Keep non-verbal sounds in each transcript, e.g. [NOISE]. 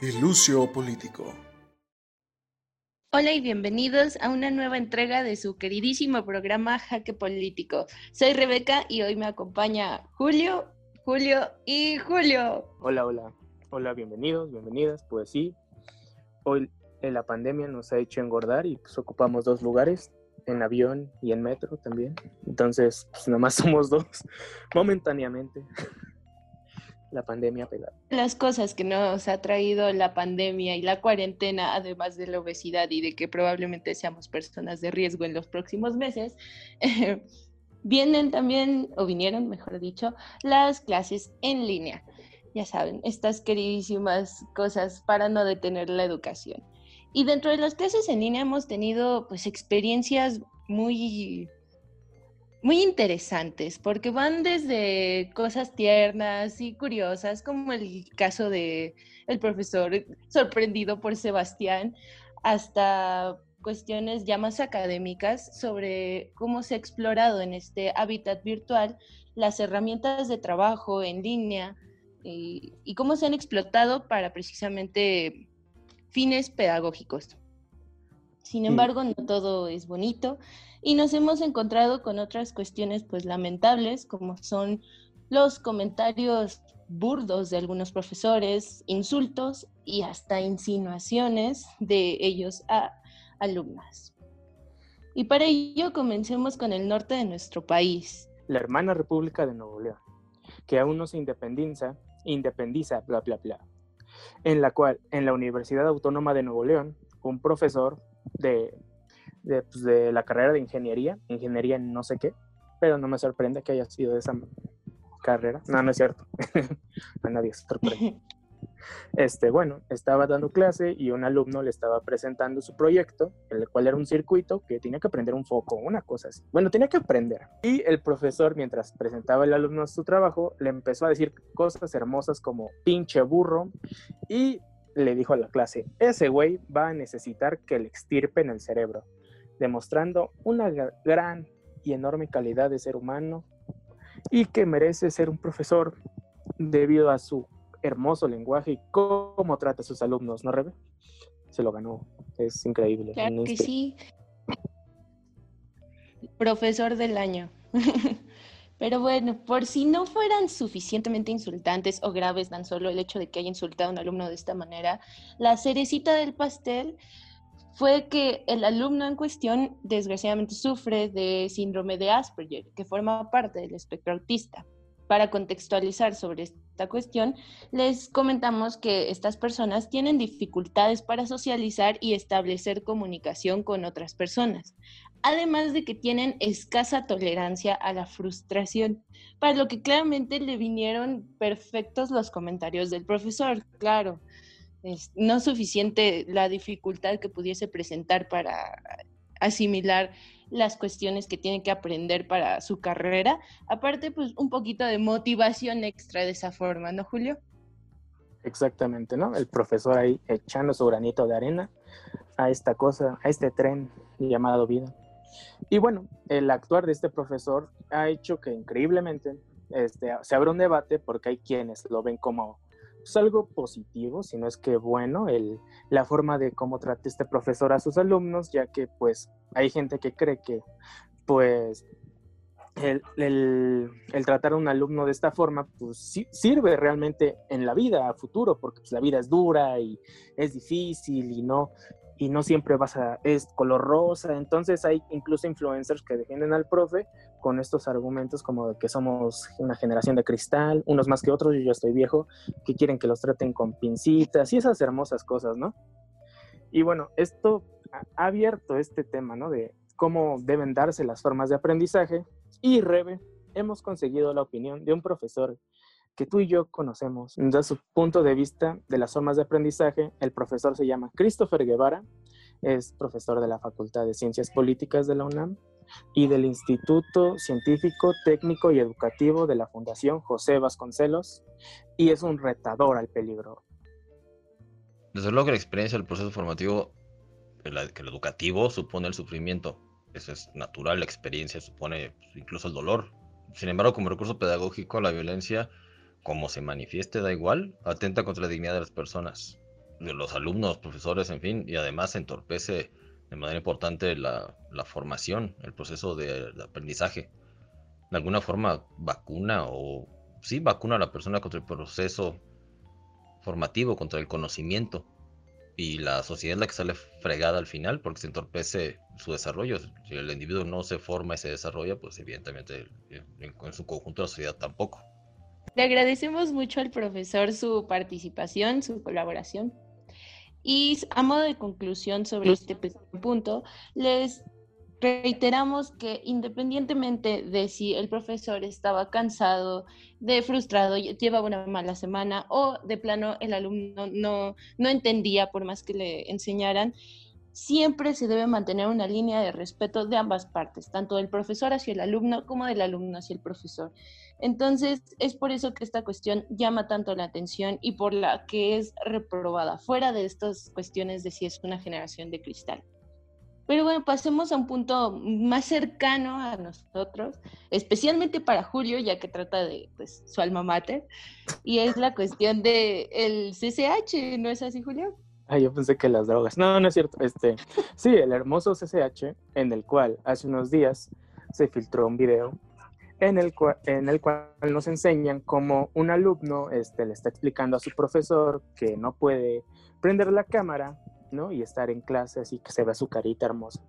y Lucio Político. Hola y bienvenidos a una nueva entrega de su queridísimo programa Jaque Político. Soy Rebeca y hoy me acompaña Julio, Julio y Julio. Hola, hola. Hola, bienvenidos, bienvenidas. Pues sí, hoy en la pandemia nos ha hecho engordar y pues ocupamos dos lugares, en avión y en metro también. Entonces, pues nomás [LAUGHS] somos dos momentáneamente la pandemia pegada. Las cosas que nos ha traído la pandemia y la cuarentena, además de la obesidad y de que probablemente seamos personas de riesgo en los próximos meses, [LAUGHS] vienen también, o vinieron, mejor dicho, las clases en línea. Ya saben, estas queridísimas cosas para no detener la educación. Y dentro de las clases en línea hemos tenido pues experiencias muy muy interesantes, porque van desde cosas tiernas y curiosas, como el caso de el profesor sorprendido por Sebastián, hasta cuestiones ya más académicas sobre cómo se ha explorado en este hábitat virtual las herramientas de trabajo en línea y, y cómo se han explotado para precisamente fines pedagógicos. Sin embargo, no todo es bonito y nos hemos encontrado con otras cuestiones pues lamentables como son los comentarios burdos de algunos profesores, insultos y hasta insinuaciones de ellos a alumnas. Y para ello comencemos con el norte de nuestro país. La hermana República de Nuevo León, que aún no se independiza, independiza, bla, bla, bla, en la cual en la Universidad Autónoma de Nuevo León, un profesor de pues, de, la carrera de ingeniería, ingeniería en no sé qué, pero no me sorprende que haya sido de esa carrera. No, no es cierto. [LAUGHS] A nadie se sorprende. [LAUGHS] Este, bueno, estaba dando clase y un alumno le estaba presentando su proyecto, el cual era un circuito que tenía que aprender un foco, una cosa así. Bueno, tenía que aprender. Y el profesor, mientras presentaba el alumno su trabajo, le empezó a decir cosas hermosas como pinche burro y le dijo a la clase, ese güey va a necesitar que le extirpen el cerebro demostrando una gran y enorme calidad de ser humano y que merece ser un profesor debido a su hermoso lenguaje y cómo trata a sus alumnos, ¿no, Rebe? Se lo ganó, es increíble. Claro que sí. Profesor del año. [LAUGHS] Pero bueno, por si no fueran suficientemente insultantes o graves tan solo el hecho de que haya insultado a un alumno de esta manera, la cerecita del pastel fue que el alumno en cuestión desgraciadamente sufre de síndrome de Asperger, que forma parte del espectro autista. Para contextualizar sobre esta cuestión, les comentamos que estas personas tienen dificultades para socializar y establecer comunicación con otras personas, además de que tienen escasa tolerancia a la frustración, para lo que claramente le vinieron perfectos los comentarios del profesor, claro es no suficiente la dificultad que pudiese presentar para asimilar las cuestiones que tiene que aprender para su carrera. Aparte, pues un poquito de motivación extra de esa forma, ¿no, Julio? Exactamente, ¿no? El profesor ahí echando su granito de arena a esta cosa, a este tren llamado vida. Y bueno, el actuar de este profesor ha hecho que increíblemente este, se abra un debate porque hay quienes lo ven como es algo positivo, sino es que bueno, el, la forma de cómo trata este profesor a sus alumnos, ya que pues hay gente que cree que pues el, el, tratar a un alumno de esta forma pues sirve realmente en la vida a futuro, porque pues, la vida es dura y es difícil y no, y no siempre vas a, es color rosa. Entonces hay incluso influencers que defienden al profe con estos argumentos como de que somos una generación de cristal, unos más que otros, yo ya estoy viejo, que quieren que los traten con pincitas y esas hermosas cosas, ¿no? Y bueno, esto ha abierto este tema, ¿no? De cómo deben darse las formas de aprendizaje y Rebe, hemos conseguido la opinión de un profesor que tú y yo conocemos. Desde su punto de vista de las formas de aprendizaje, el profesor se llama Christopher Guevara, es profesor de la Facultad de Ciencias Políticas de la UNAM y del Instituto Científico, Técnico y Educativo de la Fundación José Vasconcelos y es un retador al peligro. Desde luego que la experiencia del proceso formativo, que el educativo supone el sufrimiento. Eso es natural, la experiencia supone pues, incluso el dolor. Sin embargo, como recurso pedagógico, la violencia como se manifieste da igual, atenta contra la dignidad de las personas. de los alumnos, profesores, en fin, y además entorpece de manera importante la, formación, el proceso de, aprendizaje. De alguna forma vacuna o sí vacuna a la persona contra el proceso formativo, contra el conocimiento. Y la sociedad es la que sale fregada al final porque se entorpece su desarrollo. Si el individuo no se forma y se desarrolla, pues evidentemente en su conjunto la sociedad tampoco. Le agradecemos mucho al profesor su participación, su colaboración. Y a modo de conclusión sobre este punto, les reiteramos que independientemente de si el profesor estaba cansado, de frustrado, llevaba una mala semana o de plano el alumno no, no entendía por más que le enseñaran, siempre se debe mantener una línea de respeto de ambas partes, tanto del profesor hacia el alumno como del alumno hacia el profesor. Entonces, es por eso que esta cuestión llama tanto la atención y por la que es reprobada, fuera de estas cuestiones de si es una generación de cristal. Pero bueno, pasemos a un punto más cercano a nosotros, especialmente para Julio, ya que trata de pues, su alma mater, y es la cuestión del el CCH, ¿no es así, Julio? Ay, yo pensé que las drogas. No, no es cierto. Este, sí, el hermoso CCH, en el cual hace unos días se filtró un video en el, cual, en el cual nos enseñan cómo un alumno este, le está explicando a su profesor que no puede prender la cámara, ¿no? Y estar en clase así que se vea su carita hermosa.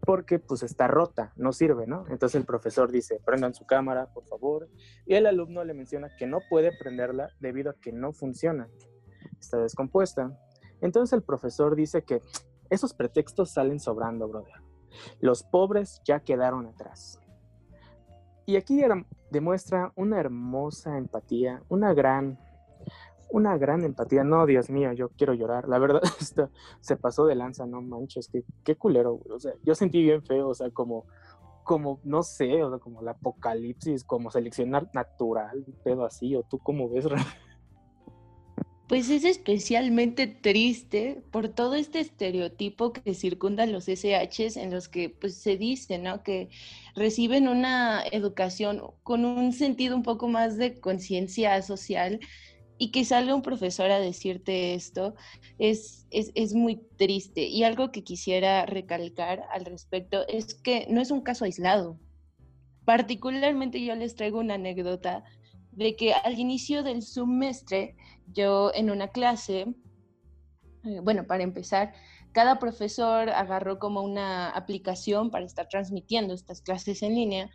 Porque pues está rota, no sirve, ¿no? Entonces el profesor dice, prendan su cámara, por favor. Y el alumno le menciona que no puede prenderla debido a que no funciona. Está descompuesta. Entonces el profesor dice que esos pretextos salen sobrando, brother. Los pobres ya quedaron atrás. Y aquí demuestra una hermosa empatía, una gran, una gran empatía. No, Dios mío, yo quiero llorar. La verdad, [LAUGHS] esto se pasó de lanza, no manches, qué, qué culero. O sea, yo sentí bien feo, o sea, como, como, no sé, o sea, como el apocalipsis, como seleccionar natural, un pedo así, o tú cómo ves. [LAUGHS] Pues es especialmente triste por todo este estereotipo que circunda los SHs en los que pues, se dice ¿no? que reciben una educación con un sentido un poco más de conciencia social y que salga un profesor a decirte esto es, es, es, muy triste. Y algo que quisiera recalcar al respecto es que no es un caso aislado. Particularmente yo les traigo una anécdota de que al inicio del semestre yo en una clase, eh, bueno, para empezar, cada profesor agarró como una aplicación para estar transmitiendo estas clases en línea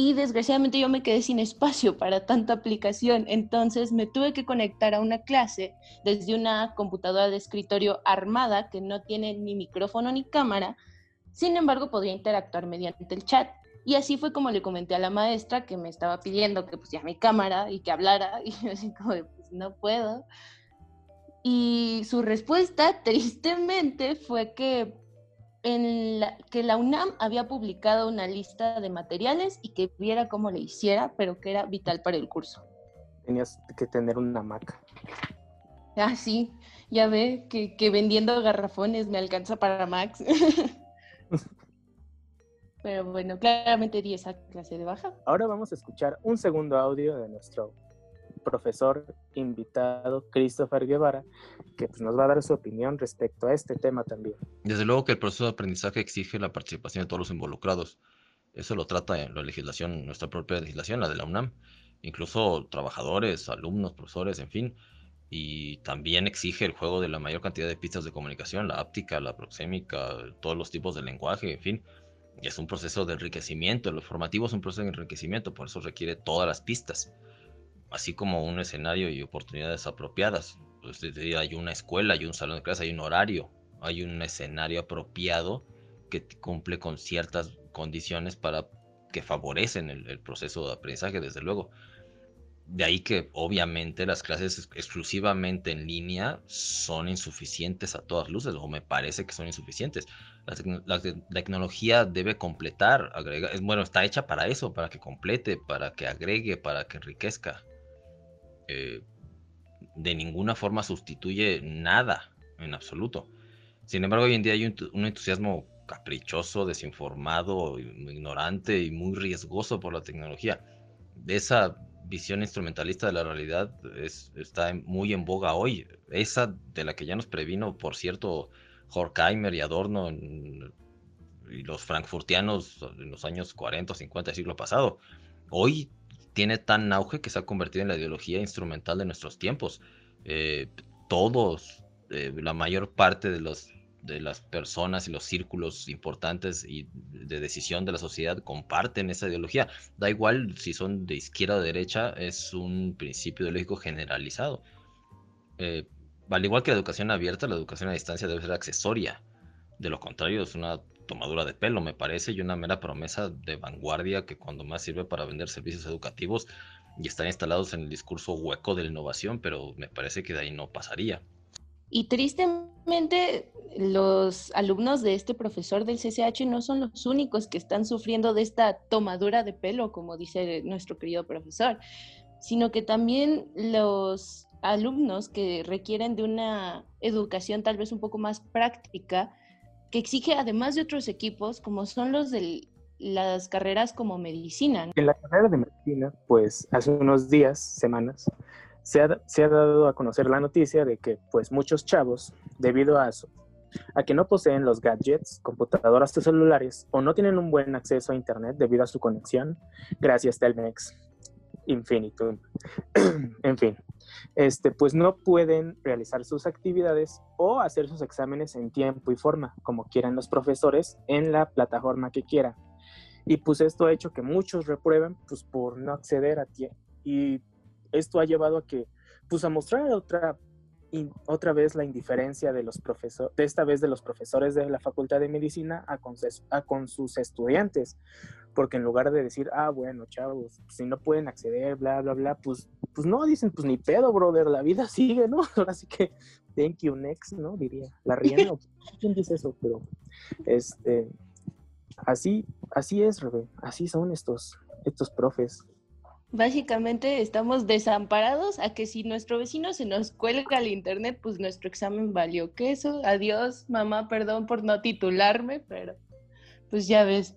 y desgraciadamente yo me quedé sin espacio para tanta aplicación, entonces me tuve que conectar a una clase desde una computadora de escritorio armada que no tiene ni micrófono ni cámara, sin embargo podía interactuar mediante el chat. Y así fue como le comenté a la maestra que me estaba pidiendo que pusiera mi cámara y que hablara [LAUGHS] y yo así como no puedo. Y su respuesta, [LAUGHS] tristemente, fue que, en la, que la UNAM había publicado una lista de materiales y que viera cómo le hiciera, pero que era vital para el curso. Tenías que tener una maca. Ah, sí, ya ve que, que vendiendo garrafones me alcanza para Max. [LAUGHS] Pero bueno, claramente di esa clase de baja. Ahora vamos a escuchar un segundo audio de nuestro profesor invitado Christopher Guevara, que pues, nos va a dar su opinión respecto a este tema también. Desde luego que el proceso de aprendizaje exige la participación de todos los involucrados. Eso lo trata la legislación, nuestra propia legislación, la de la UNAM. Incluso trabajadores, alumnos, profesores, en fin. Y también exige el juego de la mayor cantidad de pistas de comunicación, la áptica, la proxémica, todos los tipos de lenguaje, en fin. Y es un proceso de enriquecimiento. Lo formativo es un proceso de enriquecimiento, por eso requiere todas las pistas así como un escenario y oportunidades apropiadas. Pues, hay una escuela, hay un salón de clase, hay un horario, hay un escenario apropiado que cumple con ciertas condiciones para que favorecen el, proceso de aprendizaje, desde luego. De ahí que obviamente las clases exclusivamente en línea son insuficientes a todas luces, o me parece que son insuficientes. La, tecnología debe completar, agrega, bueno, está hecha para eso, para que complete, para que agregue, para que enriquezca. Eh, de ninguna forma sustituye nada en absoluto. Sin embargo, hoy en día hay un, entusiasmo caprichoso, desinformado, ignorante y muy riesgoso por la tecnología. Esa visión instrumentalista de la realidad está muy en boga hoy. Esa de la que ya nos previno, por cierto, Horkheimer y Adorno y los frankfurtianos en los años 40 o 50 del siglo pasado. Hoy tiene tan auge que se ha convertido en la ideología instrumental de nuestros tiempos. Eh, todos, eh, la mayor parte de los de las personas y los círculos importantes y de decisión de la sociedad comparten esa ideología. Da igual si son de izquierda o derecha, es un principio ideológico generalizado. Eh, al igual que la educación abierta, la educación a distancia debe ser accesoria. De lo contrario, es una tomadura de pelo, me parece, y una mera promesa de vanguardia que cuando más sirve para vender servicios educativos y están instalados en el discurso hueco de la innovación, pero me parece que de ahí no pasaría. Y tristemente, los alumnos de este profesor del CCH no son los únicos que están sufriendo de esta tomadura de pelo, como dice nuestro querido profesor, sino que también los alumnos que requieren de una educación tal vez un poco más práctica, que exige además de otros equipos, como son los de las carreras como medicina. En la carrera de medicina, pues hace unos días, semanas, se ha, dado a conocer la noticia de que pues muchos chavos, debido a, a que no poseen los gadgets, computadoras o celulares, o no tienen un buen acceso a Internet debido a su conexión, gracias Telmex Infinitum. [CLEARS THROAT] en fin, este, pues no pueden realizar sus actividades o hacer sus exámenes en tiempo y forma, como quieran los profesores, en la plataforma que quieran. Y pues esto ha hecho que muchos reprueben pues por no acceder a tiempo. Y esto ha llevado a que, pues a mostrar otra, otra vez la indiferencia de los profesores, de esta vez de los profesores de la Facultad de Medicina a con, a con sus estudiantes, porque en lugar de decir, ah, bueno, chavos, si no pueden acceder, bla, bla, bla, pues, pues no, dicen, pues ni pedo, brother, la vida [LAUGHS] sigue, ¿no? [LAUGHS] Ahora sí que, thank you, next, ¿no? Diría, la Rihanna, [LAUGHS] ¿quién dice eso? Pero, este, así, así es, Rebe, así son estos, estos profes. Básicamente estamos desamparados a que si nuestro vecino se nos cuelga al internet, pues nuestro examen valió queso. Adiós, mamá, perdón por no titularme, pero pues ya ves.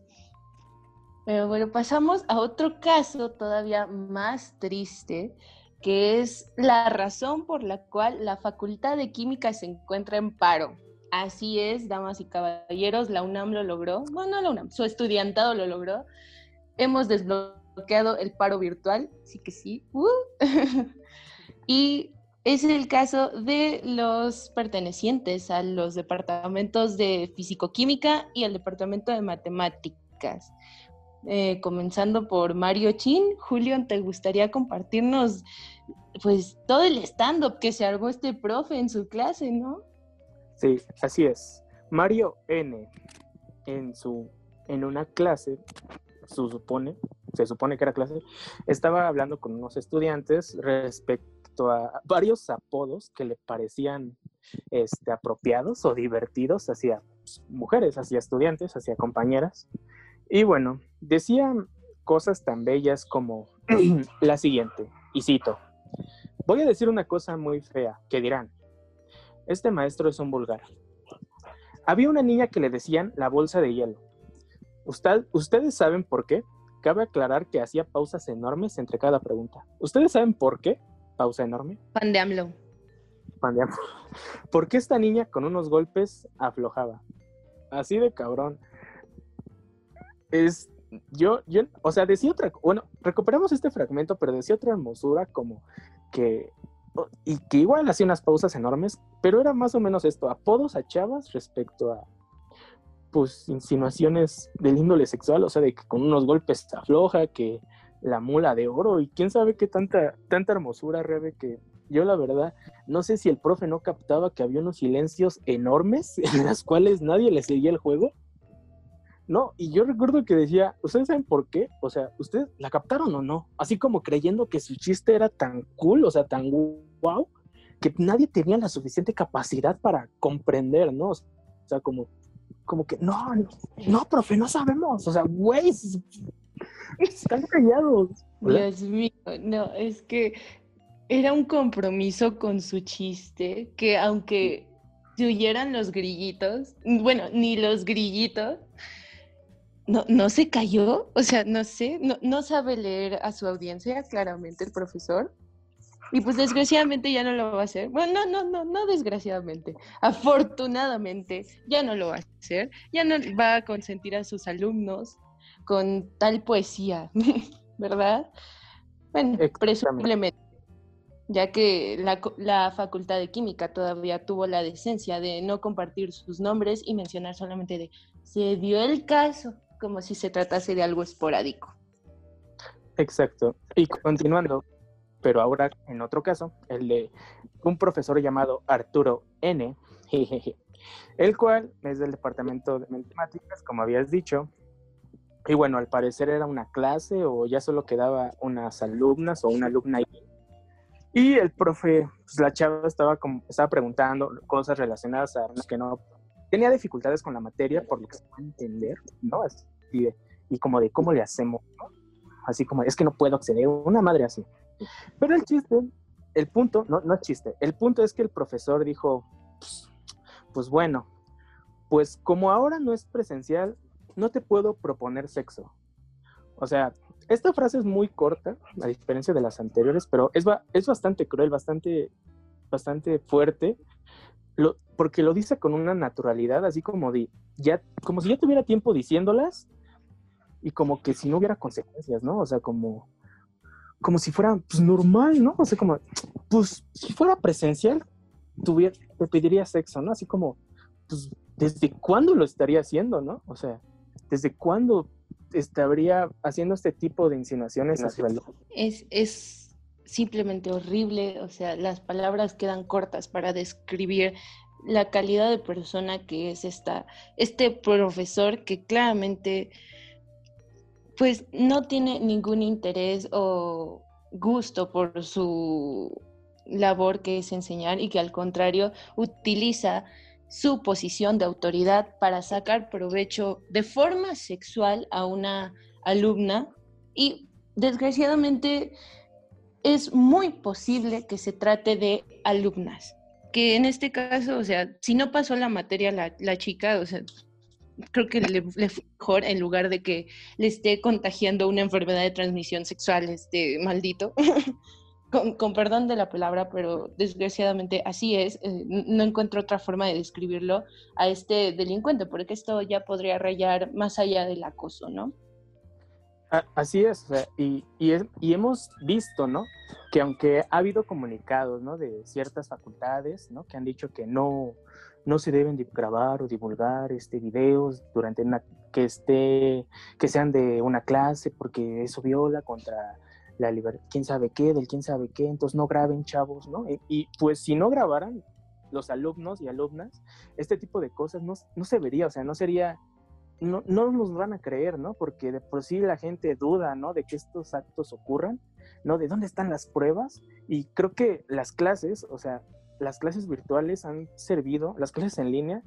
Pero bueno, pasamos a otro caso todavía más triste, que es la razón por la cual la Facultad de Química se encuentra en paro. Así es, damas y caballeros, la UNAM lo logró. Bueno, la UNAM, su estudiantado lo logró. Hemos desbloqueado bloqueado el paro virtual, sí que sí. Uh. [LAUGHS] y es el caso de los pertenecientes a los departamentos de fisicoquímica y al departamento de matemáticas. Eh, comenzando por Mario Chin. Julio, ¿te gustaría compartirnos pues todo el stand-up que se armó este profe en su clase, no? Sí, así es. Mario N en su en una clase, se supone, se supone que era clase, estaba hablando con unos estudiantes respecto a varios apodos que le parecían este, apropiados o divertidos hacia mujeres, hacia estudiantes, hacia compañeras. Y bueno, decían cosas tan bellas como [CLEARS THROAT] la siguiente, y cito, voy a decir una cosa muy fea, que dirán, este maestro es un vulgar. Había una niña que le decían la bolsa de hielo. Usted, ¿Ustedes saben por qué? Cabe aclarar que hacía pausas enormes entre cada pregunta. ¿Ustedes saben por qué? Pausa enorme. Pan de AMLO. Pan de AMLO. [LAUGHS] ¿Por qué esta niña con unos golpes aflojaba? Así de cabrón. Es, yo, yo, o sea, decía otra, bueno, recuperamos este fragmento, pero decía otra hermosura como que, y que igual hacía unas pausas enormes, pero era más o menos esto, apodos a chavas respecto a pues insinuaciones del índole sexual, o sea, de que con unos golpes se afloja, que la mula de oro y quién sabe qué tanta, tanta hermosura, Rebe, que yo la verdad no sé si el profe no captaba que había unos silencios enormes [LAUGHS] en las cuales nadie le seguía el juego. No, y yo recuerdo que decía, ¿ustedes saben por qué? O sea, ¿ustedes la captaron o no? Así como creyendo que su chiste era tan cool, o sea, tan wow, que nadie tenía la suficiente capacidad para comprender, ¿no? O sea, como como que, no, no, profe, no sabemos. O sea, güey, están callados. Dios mío, no, es que era un compromiso con su chiste que aunque se huyeran los grillitos, bueno, ni los grillitos, no, no se cayó, o sea, no sé, no, no sabe leer a su audiencia claramente el profesor. Y pues desgraciadamente ya no lo va a hacer. Bueno, no, no, no, no desgraciadamente. Afortunadamente ya no lo va a hacer. Ya no va a consentir a sus alumnos con tal poesía, [LAUGHS] ¿verdad? Bueno, presumiblemente ya que la, Facultad de Química todavía tuvo la decencia de no compartir sus nombres y mencionar solamente de se dio el caso, como si se tratase de algo esporádico. Exacto. Y continuando, pero ahora en otro caso, el de un profesor llamado Arturo N., el cual es del departamento de matemáticas, como habías dicho, y bueno, al parecer era una clase o ya solo quedaba unas alumnas o una alumna ahí y el profe, pues la chava estaba, como, estaba preguntando cosas relacionadas a que no tenía dificultades con la materia, por lo que se puede entender, ¿no? Así y como de cómo le hacemos, ¿no? Así como, es que no puedo acceder, una madre así. Pero el chiste, el punto, no, no es chiste, el punto es que el profesor dijo, pues, pues bueno, pues como ahora no es presencial, no te puedo proponer sexo. O sea, esta frase es muy corta, a diferencia de las anteriores, pero es, es bastante cruel, bastante, bastante fuerte, porque lo dice con una naturalidad, así como, de, ya, como si ya tuviera tiempo diciéndolas y como que si no hubiera consecuencias, ¿no? O sea, como, como si fuera pues, normal, ¿no? O sea, como, pues si fuera presencial, tuviera, te pediría sexo, ¿no? Así como, pues, ¿desde cuándo lo estaría haciendo, no? O sea, ¿desde cuándo estaría haciendo este tipo de insinuaciones hacia Es, es simplemente horrible, o sea, las palabras quedan cortas para describir la calidad de persona que es esta, este profesor que claramente pues no tiene ningún interés o gusto por su labor que es enseñar y que al contrario utiliza su posición de autoridad para sacar provecho de forma sexual a una alumna. Y desgraciadamente es muy posible que se trate de alumnas, que en este caso, o sea, si no pasó la materia la, chica, o sea, creo que le, fue mejor en lugar de que le esté contagiando una enfermedad de transmisión sexual, este maldito. [LAUGHS] con, perdón de la palabra, pero desgraciadamente así es, eh, no encuentro otra forma de describirlo a este delincuente, porque esto ya podría rayar más allá del acoso, ¿no? Así es, y, y, y, hemos visto, ¿no? Que aunque ha habido comunicados, ¿no? De ciertas facultades, ¿no? Que han dicho que no, no se deben grabar o divulgar este, videos durante una, que, esté, que sean de una clase, porque eso viola contra la libertad, quién sabe qué, del quién sabe qué, entonces no graben chavos, ¿no? Y, pues si no grabaran los alumnos y alumnas, este tipo de cosas no, no se vería, o sea, no sería, no, no nos van a creer, ¿no? Porque de por sí la gente duda, ¿no? De que estos actos ocurran, ¿no? De dónde están las pruebas. Y creo que las clases, o sea, las clases virtuales han servido, las clases en línea,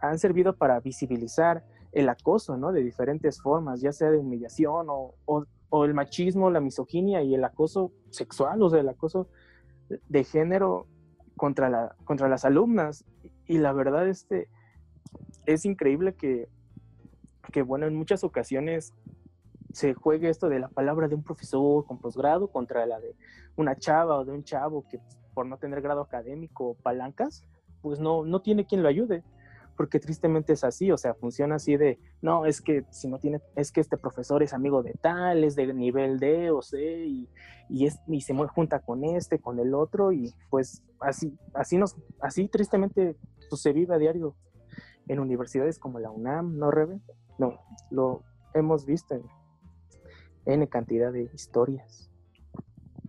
han servido para visibilizar el acoso, ¿no? De diferentes formas, ya sea de humillación o, o el machismo, la misoginia y el acoso sexual, o sea, el acoso de género contra, la, contra las alumnas. Y la verdad, este, es increíble que, que, bueno, en muchas ocasiones se juegue esto de la palabra de un profesor con posgrado contra la de una chava o de un chavo que por no tener grado académico o palancas, pues no, no tiene quien lo ayude porque tristemente es así, o sea, funciona así de, no, es que si no tiene, es que este profesor es amigo de tal, es de nivel D o C, y, y, es, y se junta con este, con el otro, y pues así, así nos, así tristemente pues, se vive a diario en universidades como la UNAM, ¿no, Rebe? No, lo hemos visto en cantidad de historias.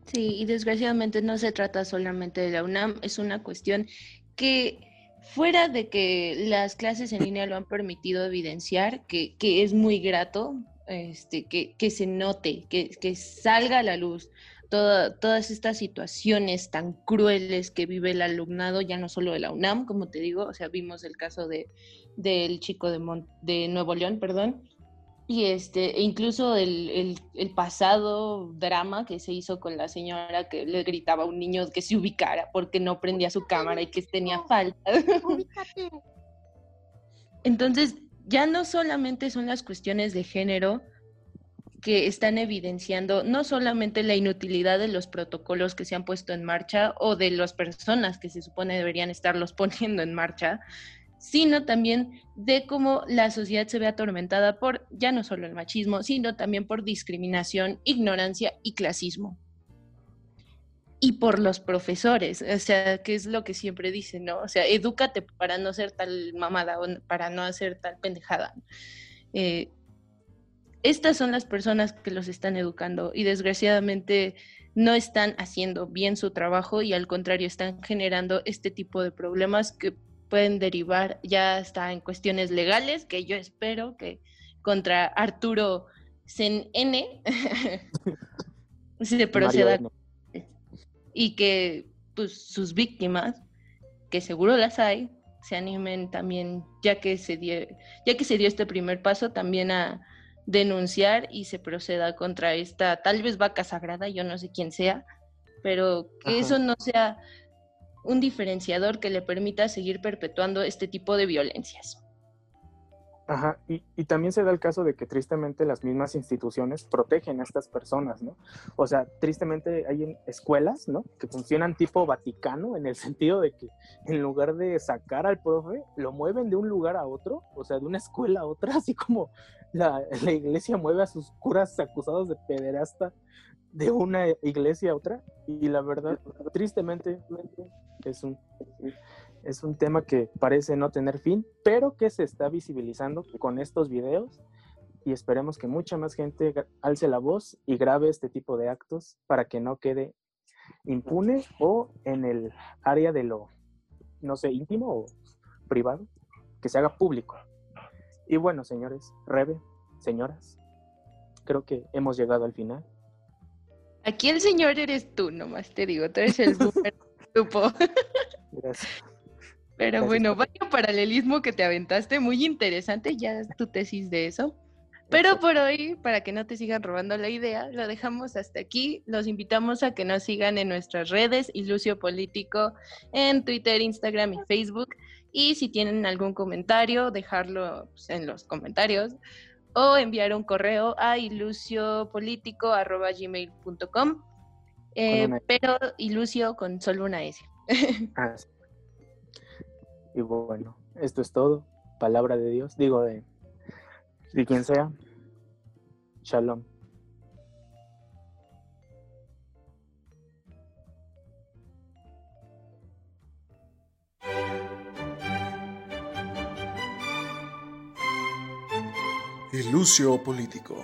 Sí, y desgraciadamente no se trata solamente de la UNAM, es una cuestión que fuera de que las clases en línea lo han permitido evidenciar, que, es muy grato, este, que, que se note, que, que, salga a la luz todas estas situaciones tan crueles que vive el alumnado, ya no solo de la UNAM, como te digo, o sea, vimos el caso de, del chico de, de Nuevo León, perdón, y este, e incluso el, pasado drama que se hizo con la señora que le gritaba a un niño que se ubicara porque no prendía su cámara y que tenía falta. Entonces, ya no solamente son las cuestiones de género que están evidenciando no solamente la inutilidad de los protocolos que se han puesto en marcha o de las personas que se supone deberían estarlos [LAUGHS] poniendo en marcha, sino también de cómo la sociedad se ve atormentada por ya no solo el machismo, sino también por discriminación, ignorancia y clasismo y por los profesores, o sea, que es lo que siempre dicen, ¿no? O sea, edúcate para no ser tal mamada o para no hacer tal pendejada. Eh, estas son las personas que los están educando y desgraciadamente no están haciendo bien su trabajo y al contrario están generando este tipo de problemas que pueden derivar ya hasta en cuestiones legales, que yo espero que contra Arturo Sen N [LAUGHS] se proceda y que pues, sus víctimas, que seguro las hay, se animen también, ya que se dio, ya que se dio este primer paso, también a denunciar y se proceda contra esta tal vez vaca sagrada, yo no sé quién sea, pero que eso no sea un diferenciador que le permita seguir perpetuando este tipo de violencias. Ajá, y, también se da el caso de que tristemente las mismas instituciones protegen a estas personas, ¿no? O sea, tristemente hay escuelas, ¿no? Que funcionan tipo Vaticano en el [LAUGHS] sentido de que en lugar de sacar al profe, lo mueven de un lugar a otro, o sea, de una escuela a otra, [LAUGHS] así como la, la iglesia mueve a sus curas acusados de pederasta de una iglesia a otra. Y la verdad, tristemente, es un es un tema que parece no tener fin, pero que se está visibilizando con estos videos y esperemos que mucha más gente alce la voz y grabe este tipo de actos para que no quede impune o en el área de lo, no sé, íntimo o privado, que se haga público. Y bueno, señores, Rebe, señoras, creo que hemos llegado al final. Aquí el señor eres tú, nomás te digo, tú eres el [LAUGHS] grupo. Gracias. Pero bueno, vaya paralelismo que te aventaste, muy interesante, ya es tu tesis de eso. Pero por hoy, para que no te sigan robando la idea, lo dejamos hasta aquí. Los invitamos a que nos sigan en nuestras redes, Ilucio Político, en Twitter, Instagram y Facebook. Y si tienen algún comentario, dejarlo pues, en los comentarios o enviar un correo a iluciopolitico.gmail.com. Eh, pero Ilucio con solo una S. [LAUGHS] Ah, y bueno, esto es todo. Palabra de Dios, digo de, de quien sea. Shalom. Ilucio político.